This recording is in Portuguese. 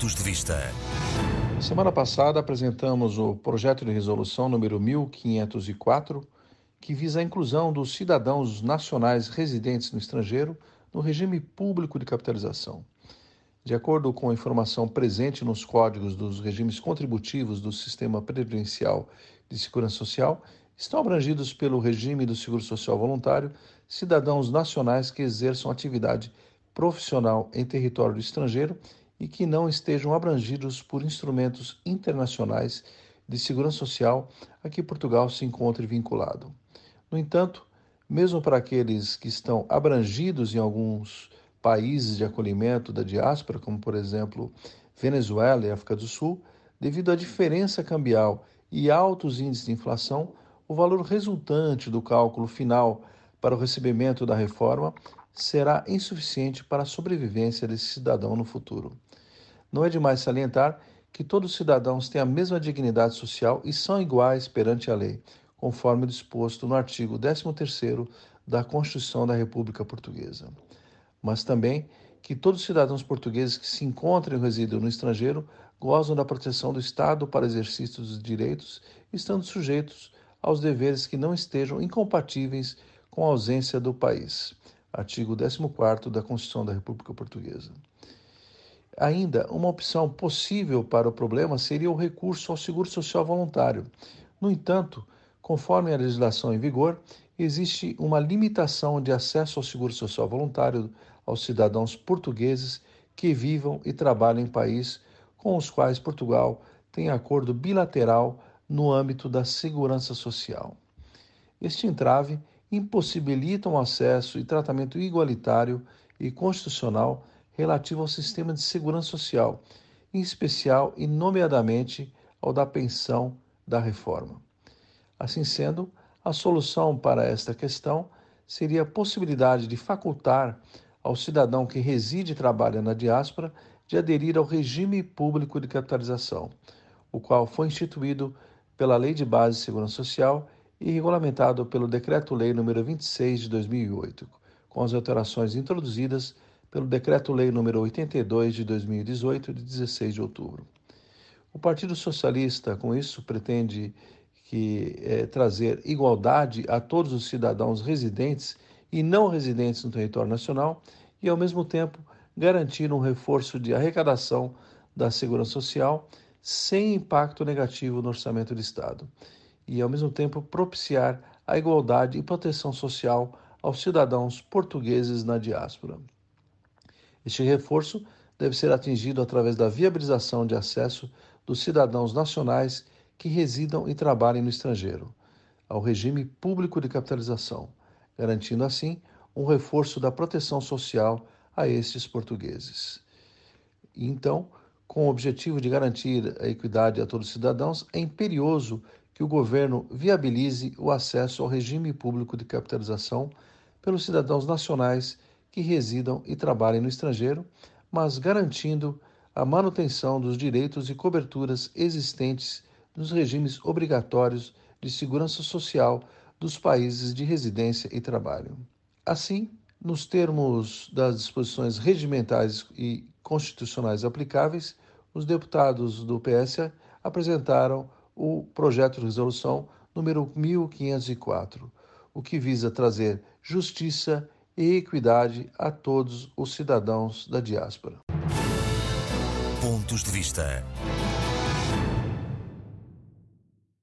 Pontos de Vista. Semana passada apresentamos o projeto de resolução número 1504, que visa a inclusão dos cidadãos nacionais residentes no estrangeiro no regime público de capitalização. De acordo com a informação presente nos códigos dos regimes contributivos do Sistema Previdencial de Segurança Social, estão abrangidos pelo regime do Seguro Social Voluntário cidadãos nacionais que exerçam atividade profissional em território estrangeiro e que não estejam abrangidos por instrumentos internacionais de segurança social a que Portugal se encontre vinculado. No entanto, mesmo para aqueles que estão abrangidos em alguns países de acolhimento da diáspora, como por exemplo Venezuela e África do Sul, devido à diferença cambial e altos índices de inflação, o valor resultante do cálculo final para o recebimento da reforma será insuficiente para a sobrevivência desse cidadão no futuro. Não é demais salientar que todos os cidadãos têm a mesma dignidade social e são iguais perante a lei, conforme disposto no artigo 13º da Constituição da República Portuguesa. Mas também que todos os cidadãos portugueses que se encontrem ou residam no estrangeiro gozam da proteção do Estado para exercício dos direitos, estando sujeitos aos deveres que não estejam incompatíveis com a ausência do país. Artigo 14 da Constituição da República Portuguesa. Ainda, uma opção possível para o problema seria o recurso ao seguro social voluntário. No entanto, conforme a legislação em vigor, existe uma limitação de acesso ao seguro social voluntário aos cidadãos portugueses que vivam e trabalhem em país com os quais Portugal tem acordo bilateral no âmbito da segurança social. Este entrave impossibilita um acesso e tratamento igualitário e constitucional relativo ao sistema de segurança social, em especial e nomeadamente ao da pensão da reforma. Assim sendo, a solução para esta questão seria a possibilidade de facultar ao cidadão que reside e trabalha na diáspora de aderir ao regime público de capitalização, o qual foi instituído pela Lei de Base de Segurança Social e regulamentado pelo Decreto-Lei nº 26 de 2008, com as alterações introduzidas pelo Decreto-Lei nº 82 de 2018, de 16 de outubro. O Partido Socialista, com isso, pretende que é, trazer igualdade a todos os cidadãos residentes e não residentes no território nacional e, ao mesmo tempo, garantir um reforço de arrecadação da segurança social sem impacto negativo no orçamento do Estado e, ao mesmo tempo, propiciar a igualdade e proteção social aos cidadãos portugueses na diáspora. Este reforço deve ser atingido através da viabilização de acesso dos cidadãos nacionais que residam e trabalhem no estrangeiro ao regime público de capitalização, garantindo assim um reforço da proteção social a estes portugueses. Então, com o objetivo de garantir a equidade a todos os cidadãos, é imperioso que o governo viabilize o acesso ao regime público de capitalização pelos cidadãos nacionais que residam e trabalhem no estrangeiro, mas garantindo a manutenção dos direitos e coberturas existentes nos regimes obrigatórios de segurança social dos países de residência e trabalho. Assim, nos termos das disposições regimentais e constitucionais aplicáveis, os deputados do PS apresentaram o projeto de resolução número 1504, o que visa trazer justiça e equidade a todos os cidadãos da diáspora. Pontos de vista.